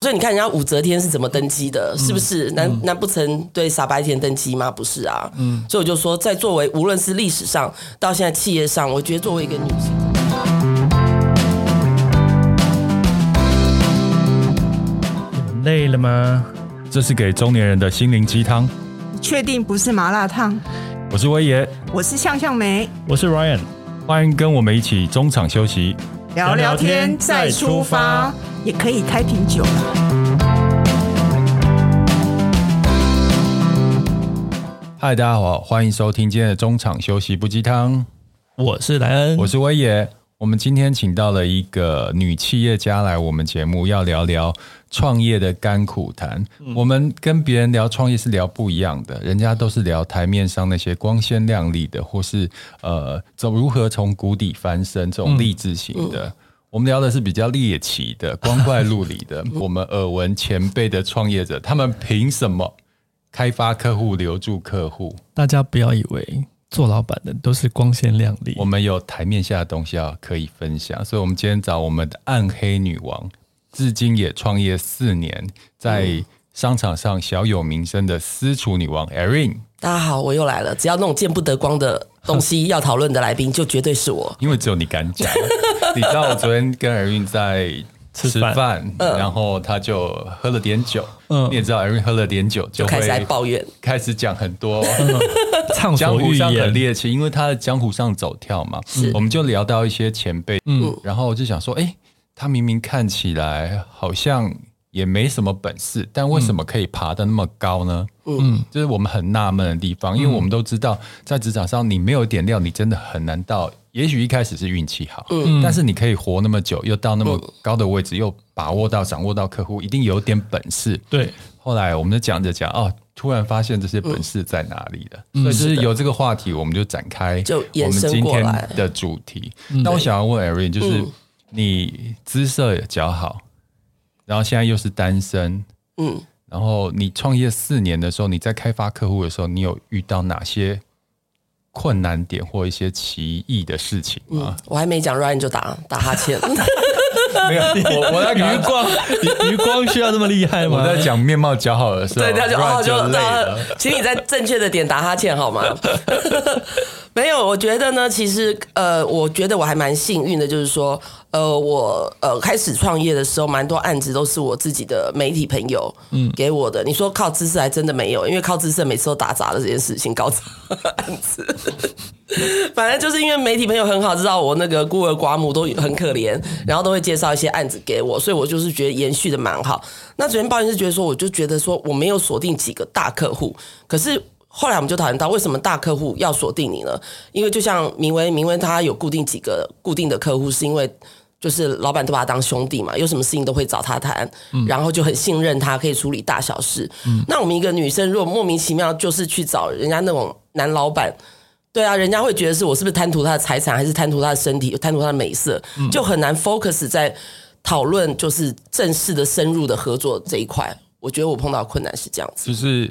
所以你看人家武则天是怎么登基的，是不是？难难不成对傻白甜登基吗？不是啊。嗯，所以我就说，在作为无论是历史上到现在企业上，我觉得作为一个女性，你们累了吗？这是给中年人的心灵鸡汤。确定不是麻辣烫？我是威爷，我是向向梅，我是 Ryan，欢迎跟我们一起中场休息。聊聊天再出发，也可以开瓶酒。嗨，大家好，欢迎收听今天的中场休息不鸡汤。我是莱恩，我是威爷。我们今天请到了一个女企业家来我们节目，要聊聊创业的甘苦谈。嗯、我们跟别人聊创业是聊不一样的，人家都是聊台面上那些光鲜亮丽的，或是呃，走如何从谷底翻身这种励志型的。嗯、我们聊的是比较猎奇的、光怪陆离的。我们耳闻前辈的创业者，他们凭什么开发客户、留住客户？大家不要以为。做老板的都是光鲜亮丽，我们有台面下的东西要可以分享，所以，我们今天找我们的暗黑女王，至今也创业四年，在商场上小有名声的私厨女王 Erin。大家好，我又来了。只要那种见不得光的东西要讨论的来宾，就绝对是我，因为只有你敢讲。你知道我昨天跟 Erin 在。吃饭，然后他就喝了点酒。嗯，你也知道，Erin 喝了点酒就会开始来抱怨，开始讲很多江湖上很猎奇，因为他在江湖上走跳嘛。是，我们就聊到一些前辈，嗯，然后我就想说，哎，他明明看起来好像也没什么本事，但为什么可以爬得那么高呢？嗯，这是我们很纳闷的地方，因为我们都知道，在职场上你没有点料，你真的很难到。也许一开始是运气好，嗯，但是你可以活那么久，又到那么高的位置，又把握到、掌握到客户，一定有点本事。对，后来我们就讲着讲，哦，突然发现这些本事在哪里了。所以就是有这个话题，我们就展开，就我们今天的主题。那我想要问 Erin，就是你姿色也较好，然后现在又是单身，嗯，然后你创业四年的时候，你在开发客户的时候，你有遇到哪些？困难点或一些奇异的事情吗？嗯，我还没讲，Ryan 就打打哈欠。没有，我我在余光余光需要这么厉害吗？我在讲面貌姣好的时候，对，他就哦就累了。请你在正确的点打哈欠好吗？没有，我觉得呢，其实呃，我觉得我还蛮幸运的，就是说，呃，我呃开始创业的时候，蛮多案子都是我自己的媒体朋友嗯给我的。嗯、你说靠知识还真的没有，因为靠知识每次都打杂了这件事情搞砸案子。反正就是因为媒体朋友很好，知道我那个孤儿寡母都很可怜，然后都会介绍一些案子给我，所以我就是觉得延续的蛮好。那昨天抱怨是觉得说，我就觉得说我没有锁定几个大客户，可是。后来我们就讨论到，为什么大客户要锁定你呢？因为就像明威，明威他有固定几个固定的客户，是因为就是老板都把他当兄弟嘛，有什么事情都会找他谈，嗯、然后就很信任他，可以处理大小事。嗯、那我们一个女生如果莫名其妙就是去找人家那种男老板，对啊，人家会觉得是我是不是贪图他的财产，还是贪图他的身体，贪图他的美色，嗯、就很难 focus 在讨论就是正式的深入的合作这一块。我觉得我碰到困难是这样子，就是。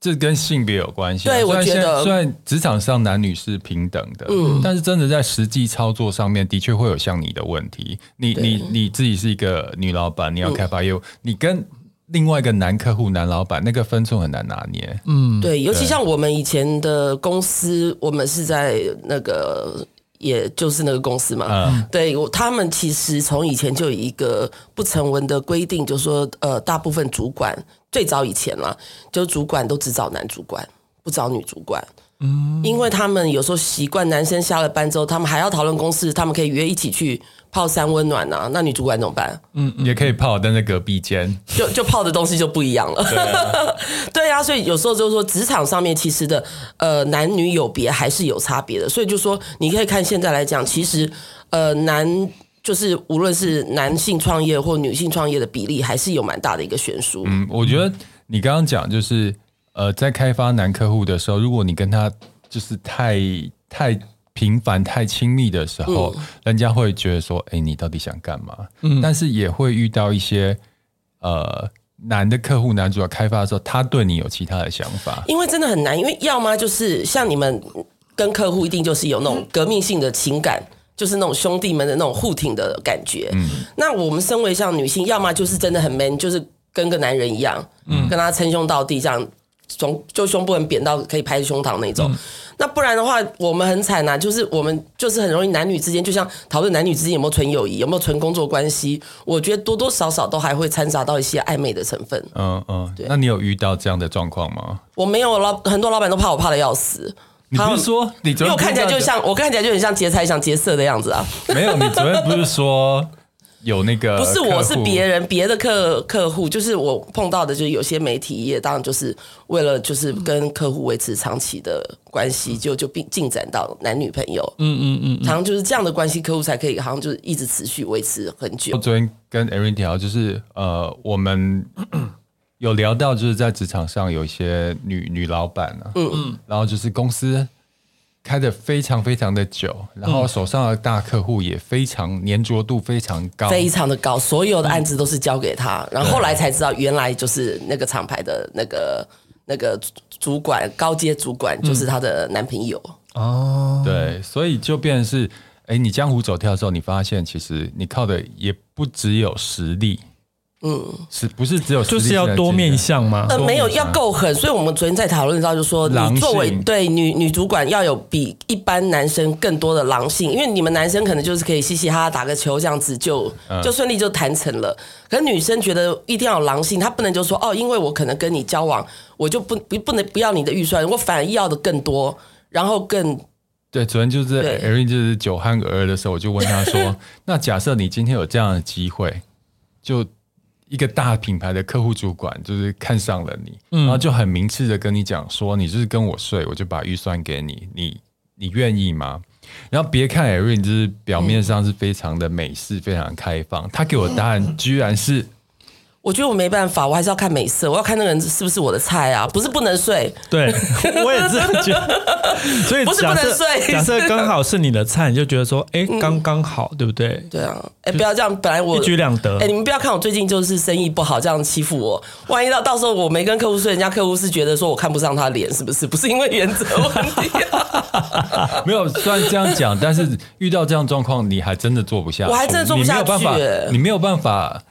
这跟性别有关系。对，我觉得虽然职场上男女是平等的，嗯，但是真的在实际操作上面，的确会有像你的问题。你你你自己是一个女老板，你要开发业务，嗯、你跟另外一个男客户、男老板，那个分寸很难拿捏。嗯，对，尤其像我们以前的公司，我们是在那个，也就是那个公司嘛。嗯，对，他们其实从以前就有一个不成文的规定，就是说，呃，大部分主管。最早以前了，就主管都只找男主管，不找女主管。嗯，因为他们有时候习惯男生下了班之后，他们还要讨论公司，他们可以约一起去泡三温暖啊。那女主管怎么办？嗯，也可以泡，但在隔壁间，就就泡的东西就不一样了。对啊，对啊，所以有时候就是说，职场上面其实的呃男女有别还是有差别的。所以就说，你可以看现在来讲，其实呃男。就是无论是男性创业或女性创业的比例，还是有蛮大的一个悬殊。嗯，我觉得你刚刚讲就是，呃，在开发男客户的时候，如果你跟他就是太太频繁、太亲密的时候，嗯、人家会觉得说，哎，你到底想干嘛？嗯，但是也会遇到一些呃男的客户，男主要开发的时候，他对你有其他的想法。因为真的很难，因为要么就是像你们跟客户一定就是有那种革命性的情感。就是那种兄弟们的那种互挺的感觉。嗯，那我们身为像女性，要么就是真的很 man，就是跟个男人一样，嗯，跟他称兄道弟这样。胸就胸部很扁到可以拍胸膛那种，嗯、那不然的话，我们很惨呐、啊，就是我们就是很容易男女之间，就像讨论男女之间有没有纯友谊，有没有纯工作关系，我觉得多多少少都还会掺杂到一些暧昧的成分。嗯嗯，对。那你有遇到这样的状况吗？我没有，老很多老板都怕我怕的要死。你不是说你昨天因为我看起来就像我看起来就很像劫财想劫色的样子啊？没有，你昨天不是说？有那个不是我是别人别的客客户，就是我碰到的，就是有些媒体业，当然就是为了就是跟客户维持长期的关系，就就并进展到男女朋友，嗯嗯嗯，常常就是这样的关系，客户才可以好像就是一直持续维持很久。我昨天跟 Erin 聊，就是呃，我们有聊到就是在职场上有一些女女老板啊，嗯嗯，然后就是公司。开的非常非常的久，然后手上的大客户也非常粘着度非常高，非常的高，所有的案子都是交给他，然后后来才知道原来就是那个厂牌的那个那个主管高阶主管就是他的男朋友。哦，对，所以就变成是，哎，你江湖走跳的时候，你发现其实你靠的也不只有实力。嗯，是不是只有就是要多面相吗？呃，没有，要够狠。所以我们昨天在讨论到，就说你作为对女女主管要有比一般男生更多的狼性，因为你们男生可能就是可以嘻嘻哈哈打个球这样子就就顺利就谈成了。可是女生觉得一定要有狼性，她不能就说哦，因为我可能跟你交往，我就不不不能不要你的预算，我反而要的更多，然后更对。昨天就是 Erin 就是酒酣耳热的时候，我就问他说：“那假设你今天有这样的机会，就。”一个大品牌的客户主管就是看上了你，嗯、然后就很明确的跟你讲说，你就是跟我睡，我就把预算给你，你你愿意吗？然后别看 Erin 就是表面上是非常的美式，嗯、非常开放，他给我答案居然是。我觉得我没办法，我还是要看美色，我要看那个人是不是我的菜啊，不是不能睡。对，我也这样觉得。所以不是不能睡，假设刚好是你的菜，你就觉得说，哎，刚刚好，对不对？对啊，哎，不要这样，本来我一举两得。哎，你们不要看我最近就是生意不好，这样欺负我。万一到到时候我没跟客户睡，人家客户是觉得说我看不上他脸，是不是？不是因为原则问题啊。没有，虽然这样讲，但是遇到这样状况，你还真的做不下去。我还真的做不下去，你没有办法。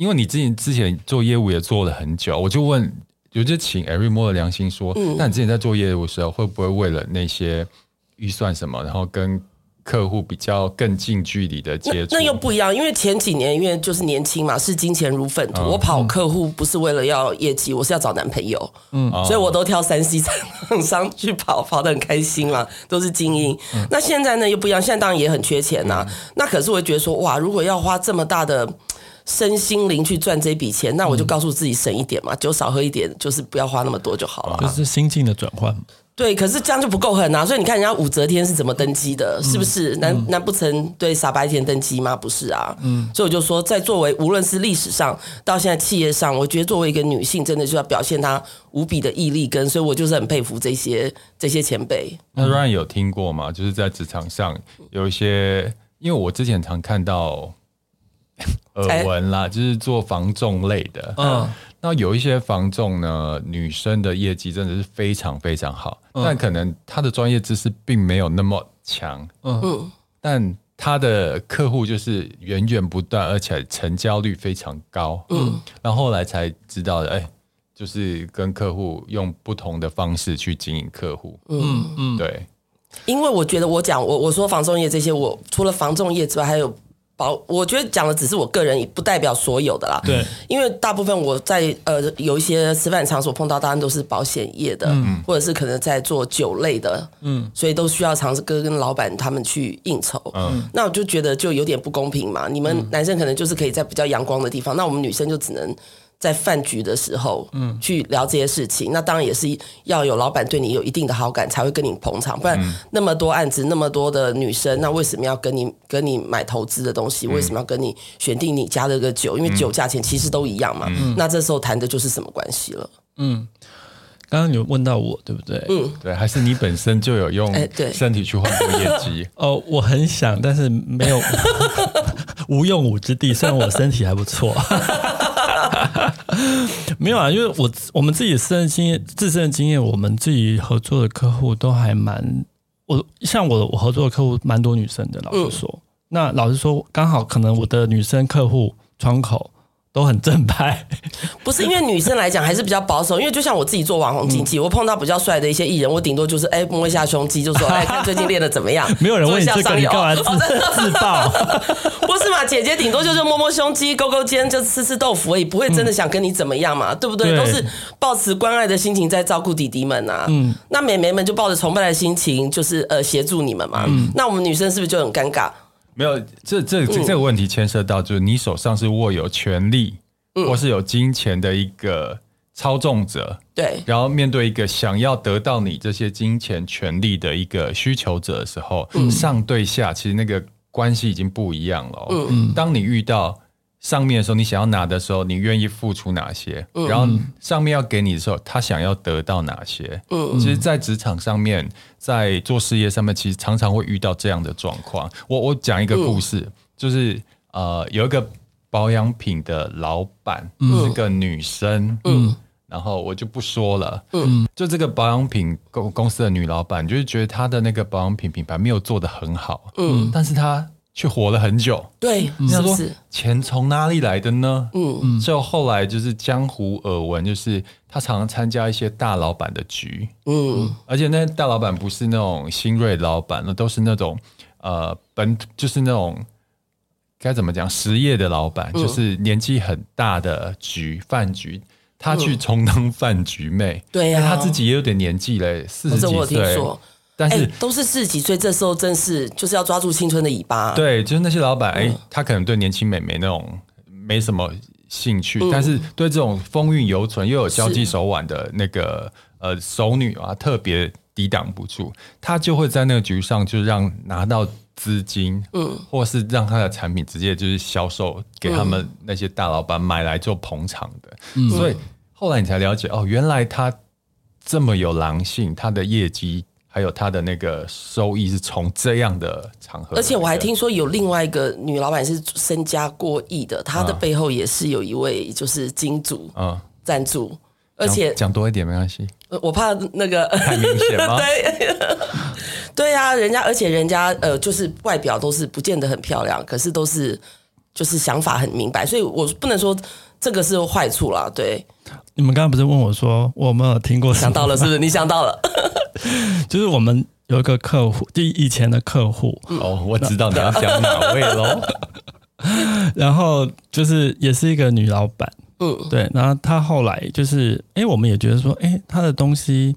因为你之前之前做业务也做了很久，我就问，我就请 Erin 摸着良心说，嗯，那你之前在做业务的时候，会不会为了那些预算什么，然后跟客户比较更近距离的接触？那又不一样，因为前几年因为就是年轻嘛，视金钱如粪土，嗯、我跑客户不是为了要业绩，我是要找男朋友，嗯，所以我都挑三 C 厂商去跑，跑得很开心嘛，都是精英。嗯、那现在呢又不一样，现在当然也很缺钱呐、那可是我会觉得说，哇，如果要花这么大的。身心灵去赚这笔钱，那我就告诉自己省一点嘛，酒少喝一点，就是不要花那么多就好了。就是心境的转换。对，可是这样就不够狠啊！所以你看人家武则天是怎么登基的，是不是？难难不成对傻白甜登基吗？不是啊。嗯。所以我就说，在作为无论是历史上到现在企业上，我觉得作为一个女性，真的就要表现她无比的毅力跟，所以我就是很佩服这些这些前辈。那 Ryan 有听过吗？就是在职场上有一些，因为我之前常看到。耳闻啦，就是做防重类的。嗯，那有一些防重呢，女生的业绩真的是非常非常好，嗯、但可能她的专业知识并没有那么强。嗯，但她的客户就是源源不断，而且成交率非常高。嗯，然后后来才知道的，哎，就是跟客户用不同的方式去经营客户。嗯嗯，对。因为我觉得我讲我我说防重业这些，我除了防重业之外，还有。保，我觉得讲的只是我个人，不代表所有的啦。对，因为大部分我在呃有一些吃饭场所碰到，当然都是保险业的，嗯、或者是可能在做酒类的，嗯，所以都需要常常跟跟老板他们去应酬。嗯，那我就觉得就有点不公平嘛。你们男生可能就是可以在比较阳光的地方，那我们女生就只能。在饭局的时候，嗯，去聊这些事情，嗯、那当然也是要有老板对你有一定的好感，才会跟你捧场，不然那么多案子，那么多的女生，那为什么要跟你跟你买投资的东西？为什么要跟你选定你家的个酒？因为酒价钱其实都一样嘛。嗯、那这时候谈的就是什么关系了？嗯，刚刚你问到我对不对？嗯，对，还是你本身就有用身体去换过业绩？哦，我很想，但是没有 无用武之地。虽然我身体还不错。没有啊，因为我我们自己的私人经验、自身的经验，我们自己合作的客户都还蛮，我像我我合作的客户蛮多女生的，老实说，嗯、那老实说，刚好可能我的女生客户窗口。都很正派，不是因为女生来讲还是比较保守，因为就像我自己做网红经济，嗯、我碰到比较帅的一些艺人，我顶多就是哎摸一下胸肌，就说 哎看最近练的怎么样，没有人问你这个，你干嘛自、哦、自爆？不是嘛，姐姐顶多就是摸摸胸肌、勾勾肩，就吃吃豆腐而已，不会真的想跟你怎么样嘛，嗯、对不对？对都是抱持关爱的心情在照顾弟弟们啊。嗯，那美眉们就抱着崇拜的心情，就是呃协助你们嘛。嗯，那我们女生是不是就很尴尬？没有，这这这个问题牵涉到，就是你手上是握有权力，嗯、或是有金钱的一个操纵者，对，然后面对一个想要得到你这些金钱权力的一个需求者的时候，嗯、上对下其实那个关系已经不一样了。嗯，当你遇到上面的时候，你想要拿的时候，你愿意付出哪些？嗯、然后上面要给你的时候，他想要得到哪些？嗯，其实，在职场上面。在做事业上面，其实常常会遇到这样的状况。我我讲一个故事，嗯、就是呃，有一个保养品的老板、嗯、是个女生，嗯，然后我就不说了，嗯，就这个保养品公公司的女老板，就是觉得她的那个保养品品牌没有做得很好，嗯，但是她。却活了很久，对，你想说钱从哪里来的呢？嗯。嗯，就后来就是江湖耳闻，就是他常常参加一些大老板的局，嗯，而且那大老板不是那种新锐老板，那都是那种呃本就是那种该怎么讲实业的老板，嗯、就是年纪很大的局饭局，他去充当饭局妹，对呀、嗯，他自己也有点年纪嘞，四十几岁。但是、欸、都是四十几岁，这时候正是就是要抓住青春的尾巴。对，就是那些老板，哎、嗯欸，他可能对年轻美眉那种没什么兴趣，嗯、但是对这种风韵犹存又有交际手腕的那个呃熟女啊，特别抵挡不住，他就会在那个局上就让拿到资金，嗯，或是让他的产品直接就是销售给他们那些大老板买来做捧场的。嗯、所以后来你才了解，哦，原来他这么有狼性，他的业绩。还有他的那个收益是从这样的场合，而且我还听说有另外一个女老板是身家过亿的，她的背后也是有一位就是金主啊赞助，而且讲多一点没关系，我怕那个太明显吗？对，对啊，人家而且人家呃就是外表都是不见得很漂亮，可是都是就是想法很明白，所以我不能说这个是坏处啦。对，你们刚刚不是问我说我没有听过，想到了是不是？你想到了。就是我们有一个客户，就以前的客户哦，我知道你要讲哪位喽。然后就是也是一个女老板，嗯，对。然后她后来就是，哎，我们也觉得说，哎，她的东西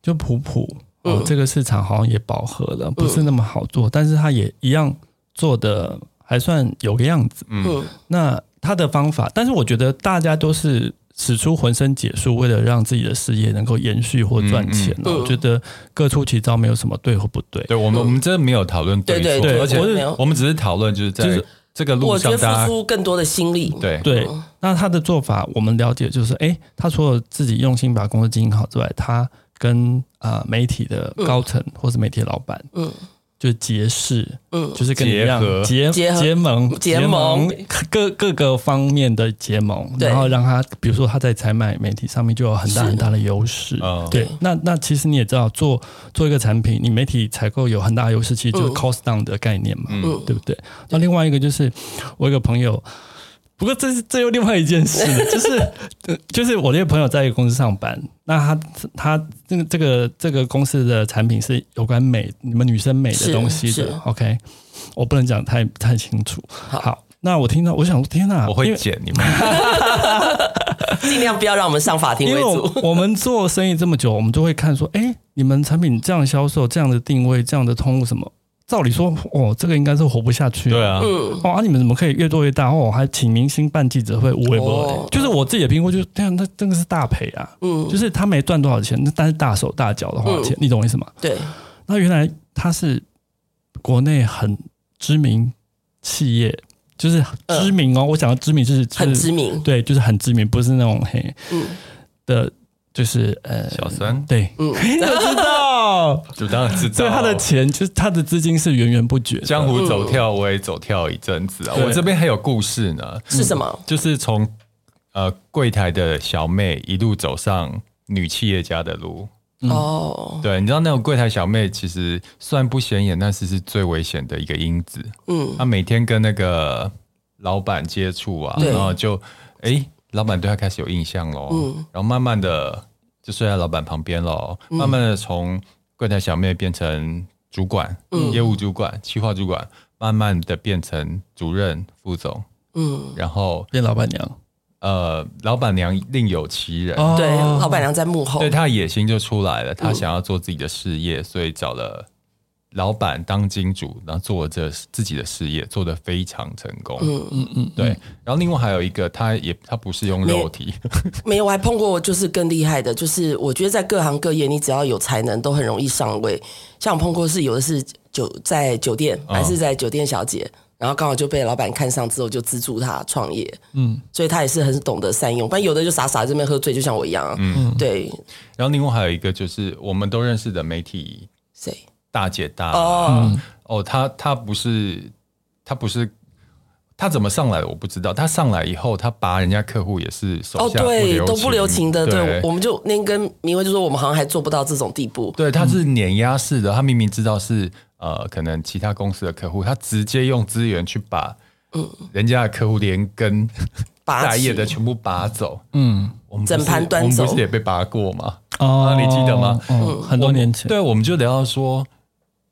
就普普，哦，这个市场好像也饱和了，不是那么好做，但是她也一样做的还算有个样子，嗯。那她的方法，但是我觉得大家都是。使出浑身解数，为了让自己的事业能够延续或赚钱，嗯嗯、我觉得各出奇招，没有什么对或不对。对我们，我们真的没有讨论对错，对对对，而且我们只是讨论，就是在这个路上，我觉得付出更多的心力。对。对，那他的做法，我们了解就是，哎，他除了自己用心把公司经营好之外，他跟啊、呃、媒体的高层或是媒体的老板，嗯。就结识，嗯，就是跟你一样结结结盟结盟。各各个方面的结盟，然后让他，比如说他在采买媒体上面就有很大很大的优势，对。那那其实你也知道，做做一个产品，你媒体采购有很大优势，其实就是 cost down 的概念嘛，嗯，对不对？那另外一个就是我一个朋友。不过这是这又另外一件事，就是就是我那个朋友在一个公司上班，那他他这个这个这个公司的产品是有关美你们女生美的东西的，OK，我不能讲太太清楚。好，好，那我听到我想天哪，我会剪你们，尽量不要让我们上法庭为主。我，我们做生意这么久，我们就会看说，哎，你们产品这样销售，这样的定位，这样的通路什么？照理说，哦，这个应该是活不下去。对啊，嗯，哦，啊，你们怎么可以越做越大？哦，还请明星办记者会，无微不至。就是我自己的评估，就是这样，那真的是大赔啊。嗯，就是他没赚多少钱，但是大手大脚的花钱，你懂我意思吗？对。那原来他是国内很知名企业，就是知名哦。我讲的知名就是很知名，对，就是很知名，不是那种嘿的。就是呃，小三对，嗯？就当然知道。所以他的钱就是他的资金是源源不绝。江湖走跳，我也走跳一阵子啊。我这边还有故事呢。是什么？就是从呃柜台的小妹一路走上女企业家的路。哦，对，你知道那种柜台小妹其实虽然不显眼，但是是最危险的一个因子。嗯，她每天跟那个老板接触啊，然后就哎，老板对她开始有印象喽。嗯，然后慢慢的就睡在老板旁边了，慢慢的从柜台小妹变成主管，业务主管、企划主管，慢慢的变成主任、副总。嗯，然后变老板娘。呃，老板娘另有其人，对，老板娘在幕后，对，她的野心就出来了，她想要做自己的事业，嗯、所以找了老板当金主，然后做了这自己的事业，做得非常成功。嗯嗯嗯，对。然后另外还有一个，他也他不是用肉体，没，没有，我还碰过就是更厉害的，就是我觉得在各行各业，你只要有才能，都很容易上位。像我碰过是有的是酒在酒店，还是在酒店小姐。嗯然后刚好就被老板看上之后，就资助他创业。嗯，所以他也是很懂得善用。不然有的就傻傻在这边喝醉，就像我一样。嗯，对。然后另外还有一个就是我们都认识的媒体谁大姐大哦哦，他他不是他不是他怎么上来的我不知道。他上来以后，他拔人家客户也是手下哦，对，都不留情的。对，我们就那跟明威就说，我们好像还做不到这种地步。对，他是碾压式的，他明明知道是。呃，可能其他公司的客户，他直接用资源去把嗯人家的客户连根带叶的全部拔走，嗯，我们整盘端走，我们不是也被拔过吗？哦，你记得吗？嗯，很多年前，对，我们就聊到说。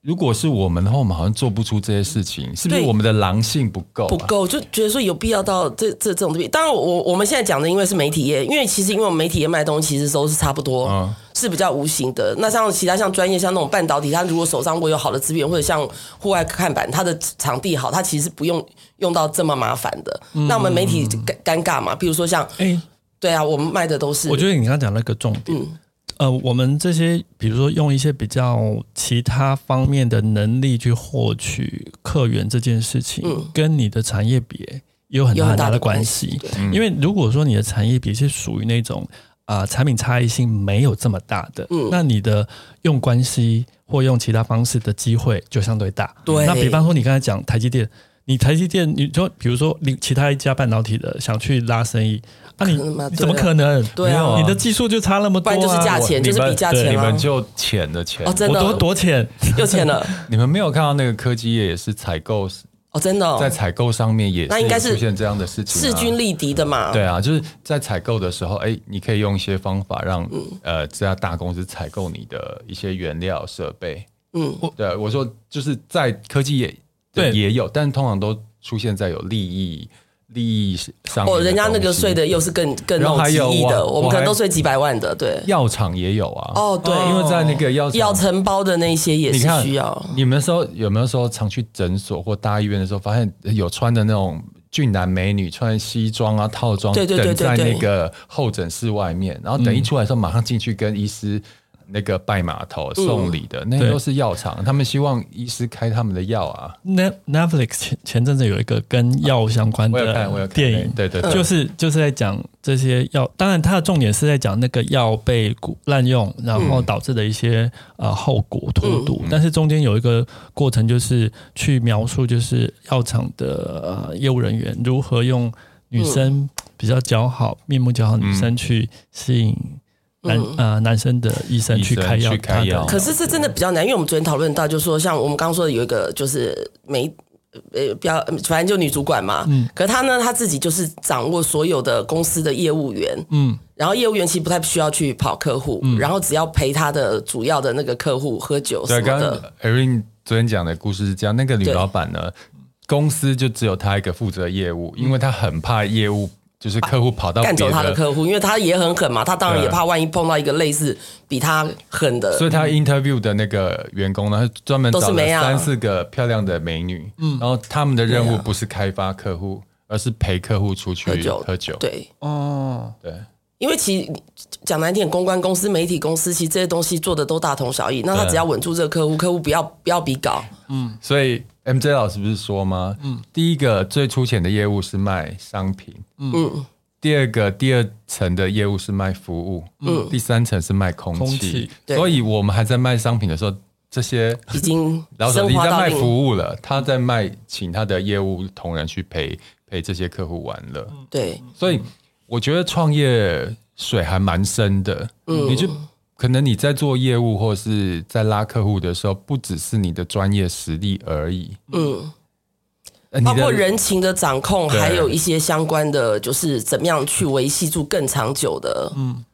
如果是我们的话，我们好像做不出这些事情，是不是我们的狼性不够、啊？不够，就觉得说有必要到这这这种地步。当然我，我我们现在讲的，因为是媒体业，因为其实因为我们媒体业卖东西，其实都是差不多，嗯、是比较无形的。那像其他像专业，像那种半导体，它如果手上会有好的资源，或者像户外看板，它的场地好，它其实不用用到这么麻烦的。嗯、那我们媒体尴尴尬嘛？比如说像，哎，对啊，我们卖的都是。我觉得你刚刚讲那个重点。嗯呃，我们这些比如说用一些比较其他方面的能力去获取客源这件事情，嗯、跟你的产业别有很大很大的关系。因为如果说你的产业比是属于那种啊、呃、产品差异性没有这么大的，嗯、那你的用关系或用其他方式的机会就相对大。对，那比方说你刚才讲台积电，你台积电，你就比如说你其他一家半导体的想去拉生意。啊你，你怎么可能？对啊，你的技术就差那么多，啊，不然就是价钱，就是比价钱，你们就浅的钱。哦，真的。多多浅，又浅了。你们没有看到那个科技业也是采购哦，真的在采购上面也那应该是出现这样的事情，势均力敌的嘛。对啊，就是在采购的时候，哎，你可以用一些方法让呃这家大公司采购你的一些原料设备。嗯，对，我说就是在科技业对。也有，但通常都出现在有利益。利益上哦，人家那个税的又是更更几亿的，我们可能都税几百万的，对。药厂也有啊，哦对，因为在那个药药承包的那些也是需要。你们说有没有说常去诊所或大医院的时候，发现有穿的那种俊男美女穿西装啊套装，对对对，等在那个候诊室外面，然后等一出来的时候马上进去跟医师。那个拜码头送礼的，嗯、那个都是药厂，他们希望医师开他们的药啊。Netflix 前前阵子有一个跟药相关的电影，对对对，就是就是在讲这些药，当然它的重点是在讲那个药被滥用，然后导致的一些呃后果荼毒，嗯、但是中间有一个过程，就是去描述就是药厂的呃业务人员如何用女生比较姣好、面目姣好女生去吸引。男呃男生的医生去开药，开药。可是这真的比较难，因为我们昨天讨论到，就是说像我们刚刚说的有一个就是没呃比较反正就女主管嘛，嗯，可是她呢，她自己就是掌握所有的公司的业务员，嗯，然后业务员其实不太需要去跑客户，嗯，然后只要陪他的主要的那个客户喝酒什么的。对，刚刚 Erin 昨天讲的故事是这样，那个女老板呢，公司就只有她一个负责业务，因为她很怕业务。就是客户跑到干走他的客户，因为他也很狠嘛，他当然也怕万一碰到一个类似比他狠的，所以他 interview 的那个员工呢，专门找了三四个漂亮的美女，嗯，然后他们的任务不是开发客户，而是陪客户出去喝酒，喝酒，对，哦，对，因为其实讲难听点，公关公司、媒体公司，其实这些东西做的都大同小异，那他只要稳住这个客户，客户不要不要比稿，嗯，所以。MJ 老师不是说吗？嗯，第一个最粗浅的业务是卖商品，嗯，第二个第二层的业务是卖服务，嗯，第三层是卖空气，空气，所以我们还在卖商品的时候，这些已经 老师已经在卖服务了，他在卖请他的业务同仁去陪陪这些客户玩了，对，所以我觉得创业水还蛮深的，嗯，你就。可能你在做业务或是在拉客户的时候，不只是你的专业实力而已。嗯。包括人情的掌控，还有一些相关的，就是怎么样去维系住更长久的。嗯，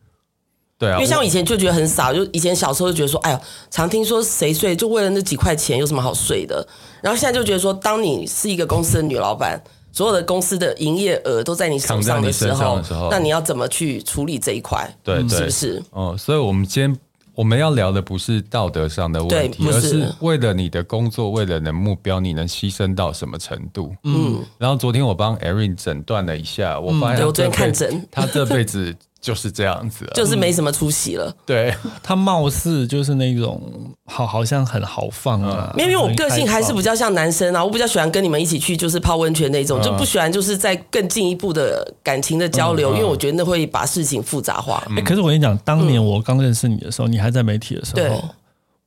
对啊，因为像我以前就觉得很傻，就以前小时候就觉得说，哎呦，常听说谁睡就为了那几块钱，有什么好睡的？然后现在就觉得说，当你是一个公司的女老板，所有的公司的营业额都在你手上的时候，那你要怎么去处理这一块？对，是不是？哦，所以我们今天。我们要聊的不是道德上的问题，而是为了你的工作，为了你的目标，你能牺牲到什么程度？嗯。然后昨天我帮 Erin 诊断了一下，我发现我昨天看诊，他这辈子就是这样子，就是没什么出息了。对，他貌似就是那种好，好像很豪放啊。因为我个性还是比较像男生啊，我比较喜欢跟你们一起去，就是泡温泉那种，就不喜欢就是在更进一步的感情的交流，因为我觉得那会把事情复杂化。哎，可是我跟你讲，当年我刚认识你的时候，你还在媒体的时候，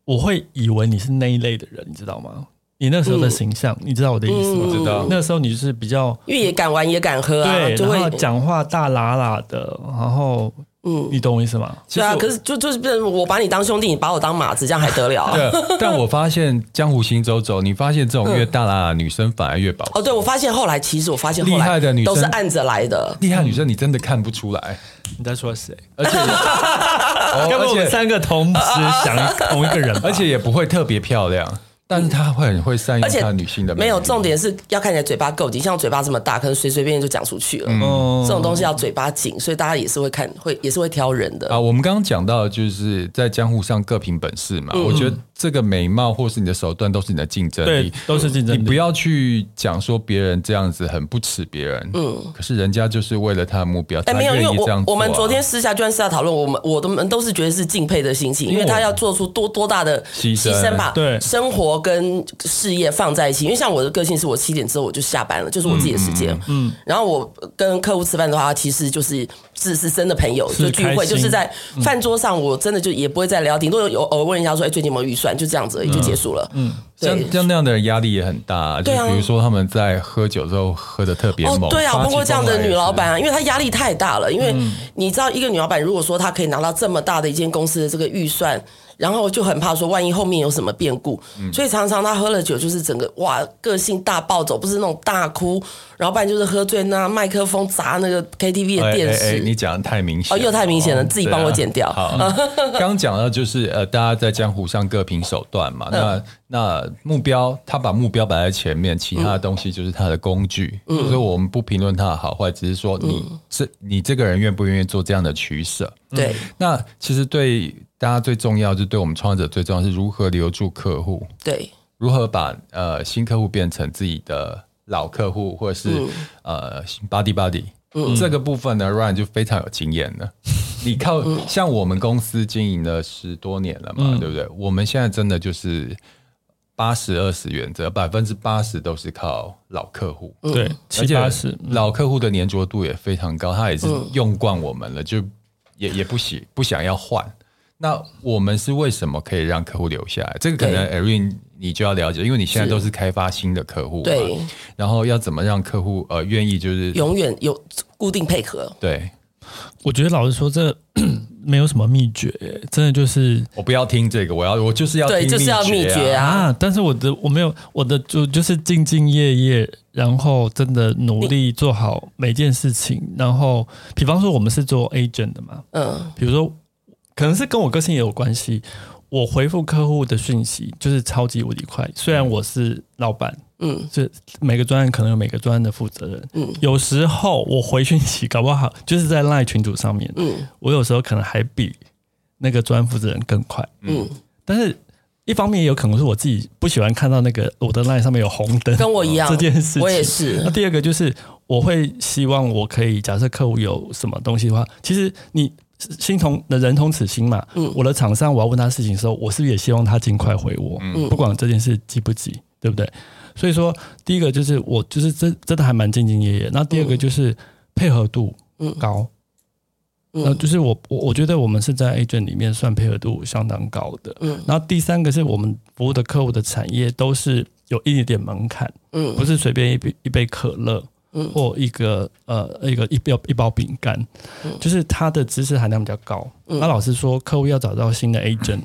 我会以为你是那一类的人，你知道吗？你那时候的形象，你知道我的意思吗？知道。那时候你就是比较，因为也敢玩也敢喝啊，对，然后讲话大喇喇的，然后。嗯，你懂我意思吗？对啊，可是就就是，我把你当兄弟，你把我当马子，这样还得了啊？对，但我发现江湖行走走，你发现这种越大喇喇女生反而越保守。哦，对，我发现后来，其实我发现厉害的女生都是按着来的。厉害女生你真的看不出来。你在说谁？而且，跟我们三个同时想同一个人，而且也不会特别漂亮。但是他会很会善用他女性的，没有重点是要看你的嘴巴够紧，像我嘴巴这么大，可能随随便便就讲出去了。嗯，这种东西要嘴巴紧，所以大家也是会看，会也是会挑人的。啊，我们刚刚讲到的就是在江湖上各凭本事嘛，我觉得。这个美貌或是你的手段都是你的竞争力，都是竞争力。你不要去讲说别人这样子很不耻别人，嗯，可是人家就是为了他的目标，哎，没有，因为我我们昨天私下居然私下讨论，我们我们都是觉得是敬佩的心情，因为他要做出多多大的牺牲。吧，对，生活跟事业放在一起。因为像我的个性是我七点之后我就下班了，就是我自己的时间，嗯，然后我跟客户吃饭的话，其实就是是是真的朋友，就聚会，就是在饭桌上，我真的就也不会再聊，顶多有偶尔问一下说，哎，最近有没有预算？就这样子，也就结束了。嗯，像像那样的人压力也很大。就比如说他们在喝酒之后喝的特别猛。对啊，包括这样的女老板啊，因为她压力太大了。因为你知道，一个女老板如果说她可以拿到这么大的一间公司的这个预算。然后就很怕说，万一后面有什么变故，嗯、所以常常她喝了酒，就是整个哇，个性大暴走，不是那种大哭，然后不然就是喝醉，那麦克风砸那个 KTV 的电视。哎哎哎你讲的太明显，哦，又太明显了，哦、自己帮我剪掉。啊、好，刚讲到就是呃，大家在江湖上各凭手段嘛，嗯、那那目标，他把目标摆在前面，其他的东西就是他的工具。嗯，所以我们不评论他的好坏，只是说你这、嗯、你这个人愿不愿意做这样的取舍？对，那其实对。大家最重要，就对我们创业者最重要是如何留住客户，对，如何把呃新客户变成自己的老客户，或者是、嗯、呃 buddy buddy，嗯，这个部分呢，Ryan 就非常有经验了。你靠、嗯、像我们公司经营了十多年了嘛，嗯、对不对？我们现在真的就是八十二十原则，百分之八十都是靠老客户，嗯、对，七八十老客户的粘着度也非常高，他也是用惯我们了，就也也不喜不想要换。那我们是为什么可以让客户留下来？这个可能 Erin 你就要了解，因为你现在都是开发新的客户，对。然后要怎么让客户呃愿意就是永远有固定配合？对，我觉得老实说，这没有什么秘诀，真的就是我不要听这个，我要我就是要对，就是要秘诀啊！啊但是我的我没有我的就就是兢兢业业，然后真的努力做好每件事情。然后，比方说我们是做 agent 的嘛，嗯，比如说。可能是跟我个性也有关系，我回复客户的讯息就是超级无敌快。虽然我是老板，嗯，就每个专案可能有每个专案的负责人，嗯，有时候我回讯息搞不好就是在 LINE 群组上面，嗯，我有时候可能还比那个专案负责人更快，嗯。但是一方面也有可能是我自己不喜欢看到那个我的 LINE 上面有红灯，跟我一样这件事情，我也是。那第二个就是我会希望我可以假设客户有什么东西的话，其实你。心同的人同此心嘛，嗯，我的厂商我要问他事情的时候，我是不是也希望他尽快回我？嗯，不管这件事急不急，对不对？所以说，第一个就是我就是真真的还蛮兢兢业业。那第二个就是配合度高，嗯，那就是我我我觉得我们是在 agent 里面算配合度相当高的。嗯，然后第三个是我们服务的客户的产业都是有一点点门槛，嗯，不是随便一杯一杯可乐。或一个呃一个一包一包饼干，就是它的知识含量比较高。那老实说，客户要找到新的 agent。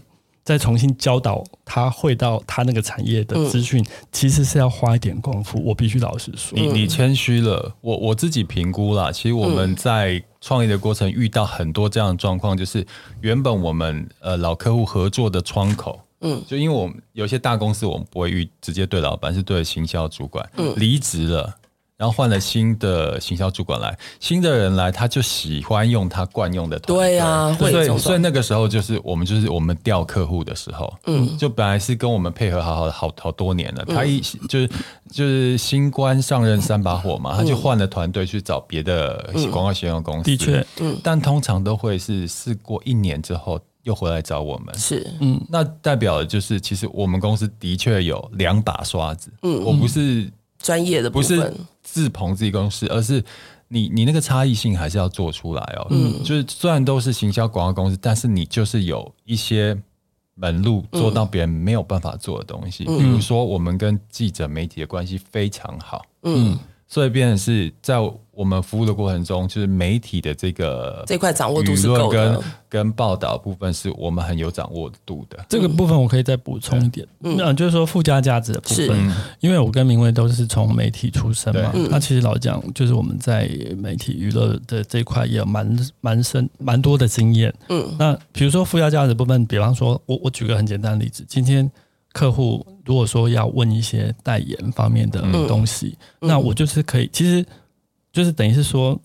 再重新教导他会到他那个产业的资讯，嗯、其实是要花一点功夫。我必须老实说，你你谦虚了。我我自己评估啦，其实我们在创业的过程遇到很多这样的状况，就是原本我们呃老客户合作的窗口，嗯，就因为我们有些大公司，我们不会遇直接对老板，是对行销主管，嗯，离职了。然后换了新的行销主管来，新的人来，他就喜欢用他惯用的团队。对啊，所以所以那个时候就是我们就是我们调客户的时候，嗯，就本来是跟我们配合好好好好多年了，他一就是就是新官上任三把火嘛，他就换了团队去找别的广告行销公司。的确，嗯，但通常都会是试过一年之后又回来找我们。是，嗯，那代表的就是其实我们公司的确有两把刷子。嗯，我不是。专业的部分，不是自捧自己公司，而是你你那个差异性还是要做出来哦。嗯，就是虽然都是行销广告公司，但是你就是有一些门路做到别人没有办法做的东西。嗯，比如说，我们跟记者媒体的关系非常好。嗯，所以变成是在。我们服务的过程中，就是媒体的这个这块掌握度是够的，跟报道部分是我们很有掌握度的。这个部分我可以再补充一点，嗯，就是说附加价值的部分，因为我跟明威都是从媒体出身嘛，那其实老讲就是我们在媒体娱乐的这一块也有蛮蛮深蛮多的经验。嗯，那比如说附加价值部分，比方说我我举个很简单的例子，今天客户如果说要问一些代言方面的东西，那我就是可以其实。就是等于是说，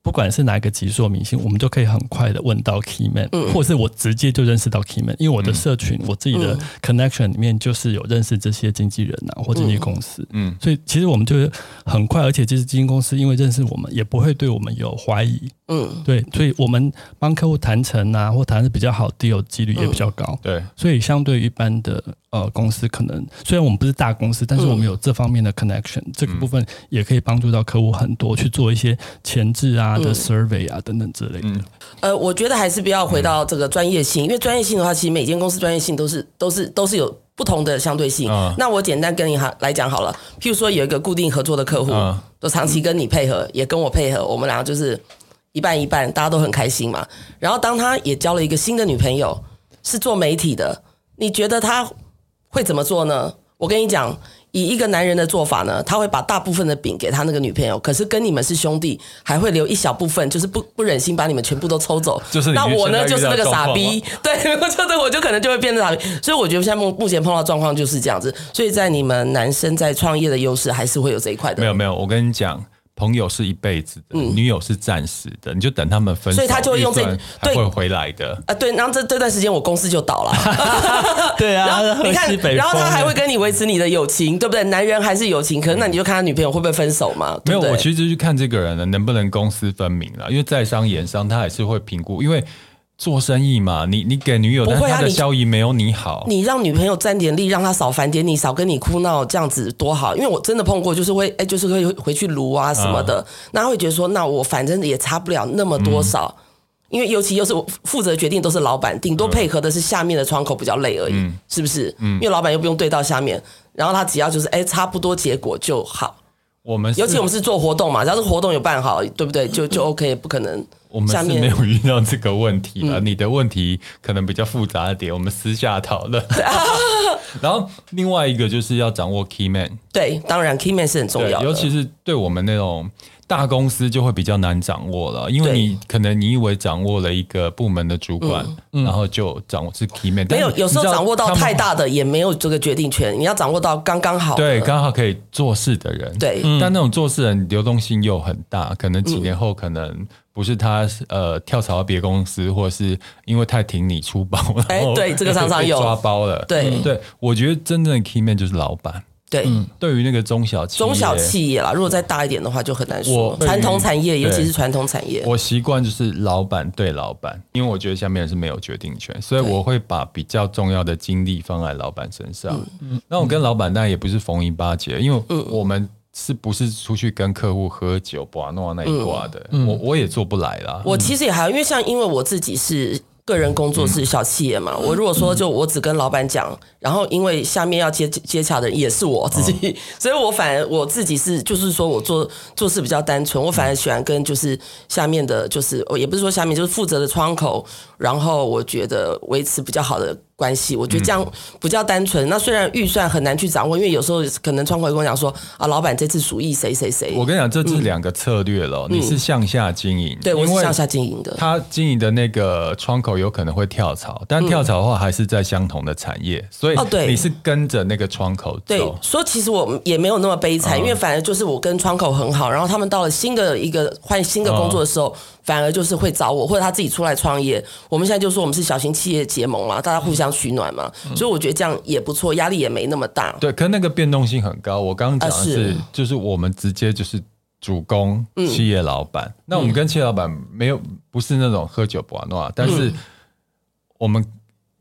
不管是哪一个级数明星，我们都可以很快的问到 key man，嗯，或者是我直接就认识到 key man，因为我的社群，我自己的 connection 里面就是有认识这些经纪人呐，或这些公司，嗯，所以其实我们就是很快，而且就是经纪公司因为认识我们，也不会对我们有怀疑，嗯，对，所以我们帮客户谈成啊，或谈的比较好，deal 几率也比较高，对，所以相对于一般的。呃，公司可能虽然我们不是大公司，但是我们有这方面的 connection，、嗯、这个部分也可以帮助到客户很多去做一些前置啊的 survey 啊等等之类的、嗯。呃，我觉得还是不要回到这个专业性，嗯、因为专业性的话，其实每间公司专业性都是都是都是有不同的相对性。嗯、那我简单跟你哈来讲好了，譬如说有一个固定合作的客户，嗯、都长期跟你配合，也跟我配合，我们两个就是一半一半，大家都很开心嘛。然后当他也交了一个新的女朋友，是做媒体的，你觉得他？会怎么做呢？我跟你讲，以一个男人的做法呢，他会把大部分的饼给他那个女朋友，可是跟你们是兄弟，还会留一小部分，就是不不忍心把你们全部都抽走。就是那我呢，就是那个傻逼，对，就是我就可能就会变成傻逼。所以我觉得现在目目前碰到状况就是这样子。所以在你们男生在创业的优势，还是会有这一块的。没有没有，我跟你讲。朋友是一辈子的，嗯、女友是暂时的，你就等他们分手，所以他就会用这对会回来的啊。对，然后这这段时间我公司就倒了。对啊，你看，然后他还会跟你维持你的友情，对不对？男人还是友情，可是那你就看他女朋友会不会分手嘛？对对，没有，我其实就是看这个人呢，能不能公私分明了，因为在商言商，他还是会评估，因为。做生意嘛，你你给女友，但他的效益没有你好。你让女朋友沾点力，让她少烦点你，少跟你哭闹，这样子多好。因为我真的碰过，就是会哎，就是会回去撸啊什么的，嗯、那会觉得说，那我反正也差不了那么多少。嗯、因为尤其又是我负责决定都是老板，顶多配合的是下面的窗口比较累而已，嗯、是不是？嗯，因为老板又不用对到下面，然后他只要就是哎，差不多结果就好。我们尤其我们是做活动嘛，只要是活动有办好，对不对？就就 OK，不可能。我们是没有遇到这个问题了。你的问题可能比较复杂一点，我们私下讨论。然后另外一个就是要掌握 key man。对，当然 key man 是很重要的，尤其是对我们那种。大公司就会比较难掌握了，因为你可能你以为掌握了一个部门的主管，然后就掌握是 key man。没有，有时候掌握到太大的也没有这个决定权，你要掌握到刚刚好。对，刚好可以做事的人。对，但那种做事人流动性又很大，可能几年后可能不是他呃跳槽到别公司，或者是因为太挺你出包了。哎，对，这个常常有抓包了。对对，我觉得真正的 key man 就是老板。对，嗯，对于那个中小企业，中小企业啦，如果再大一点的话，就很难说。传统产业，尤其是传统产业，我习惯就是老板对老板，因为我觉得下面人是没有决定权，所以我会把比较重要的精力放在老板身上。嗯，那我跟老板当然也不是逢迎巴结，因为我们是不是出去跟客户喝酒、玩闹那一挂的，我我也做不来啦。我其实也还好，因为像因为我自己是。个人工作室小企业嘛，我如果说就我只跟老板讲，然后因为下面要接接洽的人也是我自己，所以我反而我自己是就是说我做做事比较单纯，我反而喜欢跟就是下面的，就是也不是说下面就是负责的窗口，然后我觉得维持比较好的。关系，我觉得这样比较单纯。那虽然预算很难去掌握，因为有时候可能窗口会跟我讲说啊，老板这次属意谁谁谁。我跟你讲，这是两个策略了。嗯、你是向下经营，对，我是向下经营的。他经营的那个窗口有可能会跳槽，但跳槽的话还是在相同的产业，所以哦，对，你是跟着那个窗口走。对，所以其实我也没有那么悲惨，因为反而就是我跟窗口很好，然后他们到了新的一个换新的工作的时候。哦反而就是会找我，或者他自己出来创业。我们现在就说我们是小型企业结盟嘛，大家互相取暖嘛，嗯、所以我觉得这样也不错，压力也没那么大。对，可是那个变动性很高。我刚刚讲的是，啊、是就是我们直接就是主攻企业老板。嗯、那我们跟企业老板没有不是那种喝酒不玩闹，但是我们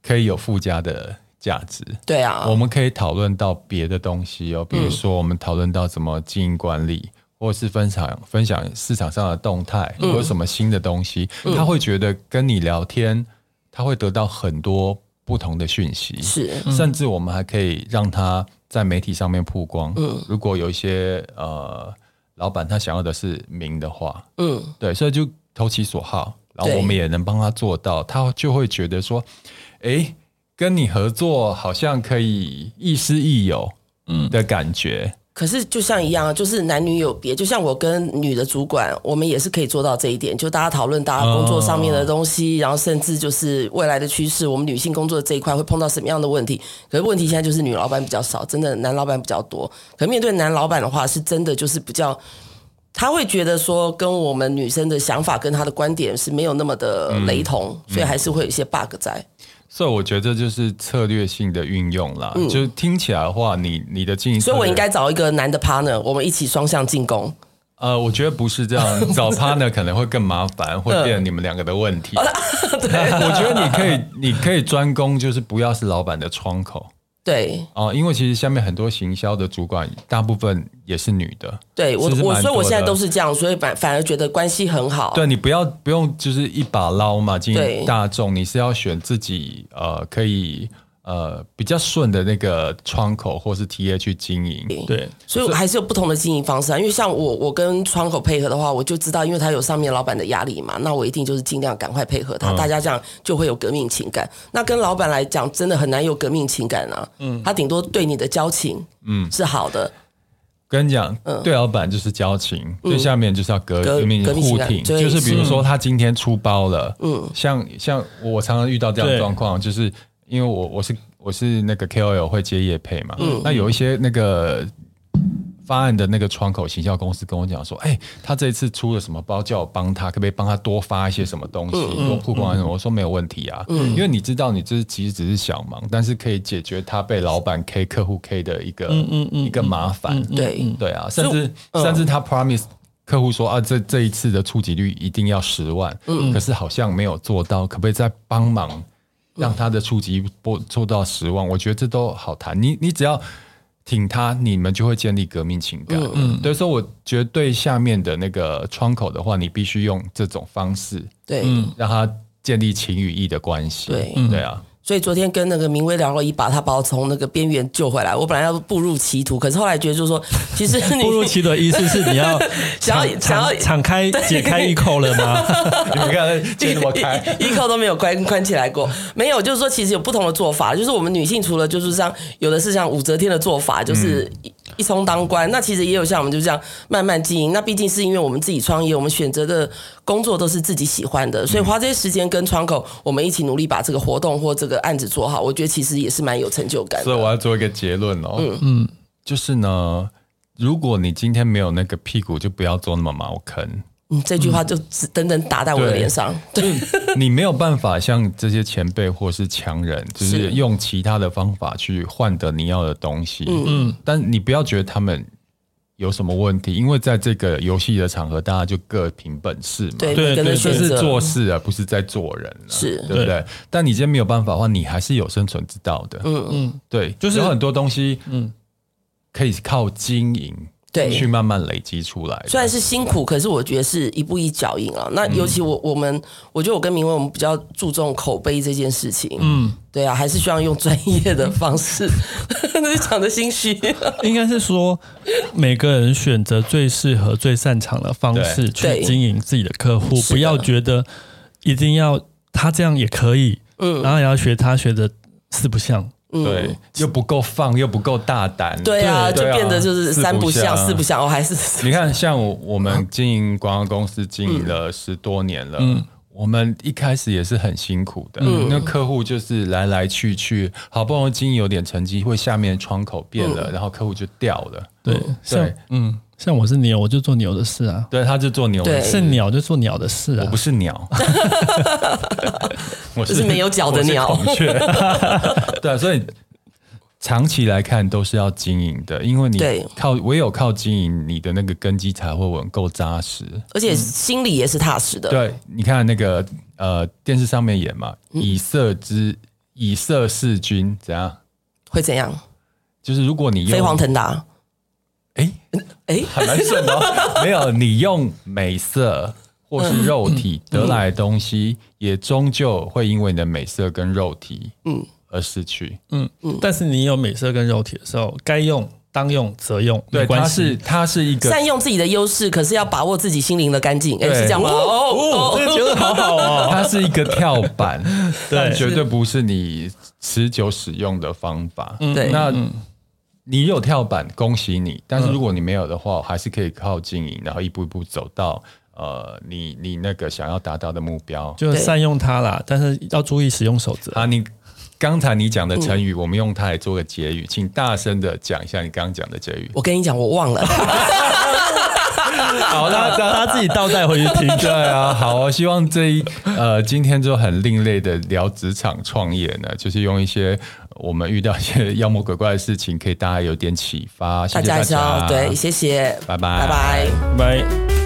可以有附加的价值。对啊，我们可以讨论到别的东西哦，比如说我们讨论到怎么经营管理。或是分享分享市场上的动态，或有什么新的东西，嗯、他会觉得跟你聊天，他会得到很多不同的讯息。是，甚至我们还可以让他在媒体上面曝光。嗯，如果有一些呃老板他想要的是名的话，嗯，对，所以就投其所好，然后我们也能帮他做到，他就会觉得说，哎，跟你合作好像可以亦师亦友，嗯的感觉。可是就像一样，就是男女有别。就像我跟女的主管，我们也是可以做到这一点。就大家讨论大家工作上面的东西，然后甚至就是未来的趋势，我们女性工作这一块会碰到什么样的问题？可是问题现在就是女老板比较少，真的男老板比较多。可面对男老板的话，是真的就是比较，他会觉得说跟我们女生的想法跟他的观点是没有那么的雷同，所以还是会有一些 bug 在。所以我觉得就是策略性的运用啦，嗯、就是听起来的话，你你的经营，所以我应该找一个男的 partner，我们一起双向进攻。呃，我觉得不是这样，找 partner 可能会更麻烦，会变成你们两个的问题。对，我觉得你可以，你可以专攻，就是不要是老板的窗口。对哦，因为其实下面很多行销的主管，大部分也是女的。对我，我所以我现在都是这样，所以反反而觉得关系很好。对，你不要不用就是一把捞嘛，经营大众，你是要选自己呃可以。呃，比较顺的那个窗口或是 TA 去经营，对，所以还是有不同的经营方式啊。因为像我，我跟窗口配合的话，我就知道，因为他有上面老板的压力嘛，那我一定就是尽量赶快配合他，嗯、大家这样就会有革命情感。那跟老板来讲，真的很难有革命情感啊。嗯，他顶多对你的交情，嗯，是好的。跟你讲，嗯、对老板就是交情，最、嗯、下面就是要革革命互挺，就是比如说他今天出包了，嗯，像像我常常遇到这样的状况，就是。因为我我是我是那个 KOL 会接业配嘛，嗯，那有一些那个方案的那个窗口行销公司跟我讲说，哎，他这一次出了什么包，叫我帮他，可不可以帮他多发一些什么东西，多曝光什么？我说没有问题啊，嗯，因为你知道你这其实只是小忙，但是可以解决他被老板 K 客户 K 的一个一个麻烦，对对啊，甚至甚至他 promise 客户说啊，这这一次的触及率一定要十万，嗯，可是好像没有做到，可不可以再帮忙？让他的触及不做到十万，我觉得这都好谈。你你只要挺他，你们就会建立革命情感。嗯，对，所以我觉得对下面的那个窗口的话，你必须用这种方式，对，让他建立情与义的关系。对，对啊。所以昨天跟那个明威聊了一把，他把我从那个边缘救回来。我本来要步入歧途，可是后来觉得就是说，其实 你步入歧途的意思是你要 想要想要敞开解开一扣了吗？你们看，解那么开，一扣都没有关关起来过。没有，就是说其实有不同的做法。就是我们女性除了就是像有的是像武则天的做法，就是。嗯一冲当官，那其实也有像我们就这样慢慢经营。那毕竟是因为我们自己创业，我们选择的工作都是自己喜欢的，所以花这些时间跟窗口，我们一起努力把这个活动或这个案子做好。我觉得其实也是蛮有成就感的。所以我要做一个结论哦，嗯嗯，就是呢，如果你今天没有那个屁股，就不要做那么茅坑。嗯，这句话就只等等打在我的脸上。对，对 你没有办法像这些前辈或是强人，就是用其他的方法去换得你要的东西。嗯嗯，但你不要觉得他们有什么问题，因为在这个游戏的场合，大家就各凭本事嘛。对对对，这是做事啊，不是在做人啊，是对不对？但你今天没有办法的话，你还是有生存之道的。嗯嗯，对，就是有很多东西，嗯，可以靠经营。对，去慢慢累积出来。虽然是辛苦，可是我觉得是一步一脚印啊。那尤其我我们，我觉得我跟明文我们比较注重口碑这件事情。嗯，对啊，还是需要用专业的方式。那就讲的心虚，应该是说每个人选择最适合、最擅长的方式去经营自己的客户，不要觉得一定要他这样也可以，嗯，然后也要学他学的四不像。对，又不够放，又不够大胆。对啊，就变得就是三不像、四不像。哦，还是你看，像我们经营广告公司经营了十多年了，嗯，我们一开始也是很辛苦的。嗯，那客户就是来来去去，好不容易经营有点成绩，会下面窗口变了，然后客户就掉了。对，对，嗯。像我是牛，我就做牛的事啊。对，他就做牛的事。是鸟就做鸟的事啊。我不是鸟，我是没有脚的鸟。孔雀。对，所以长期来看都是要经营的，因为你靠唯有靠经营，你的那个根基才会稳，够扎实，而且心里也是踏实的。对，你看那个呃电视上面演嘛，以色之以色事君怎样？会怎样？就是如果你飞黄腾达。哎哎，还蛮顺哦。没有，你用美色或是肉体得来的东西，也终究会因为你的美色跟肉体，嗯，而失去。嗯嗯。但是你有美色跟肉体的时候，该用当用则用。对，它是它是一个善用自己的优势，可是要把握自己心灵的干净。哎，是这样吗？哦，这个觉得好好哦。它是一个跳板，但绝对不是你持久使用的方法。对，那。你有跳板，恭喜你！但是如果你没有的话，还是可以靠经营，然后一步一步走到呃，你你那个想要达到的目标，就善用它啦。但是要注意使用守则啊！你刚才你讲的成语，我们用它来做个结语，请大声的讲一下你刚刚讲的结语。我跟你讲，我忘了。好，那他自己倒带回去听。对啊，好，我希望这一呃，今天就很另类的聊职场创业呢，就是用一些我们遇到一些妖魔鬼怪的事情，可以大家有点启发。谢谢大家，对，谢谢，拜拜，拜拜，拜。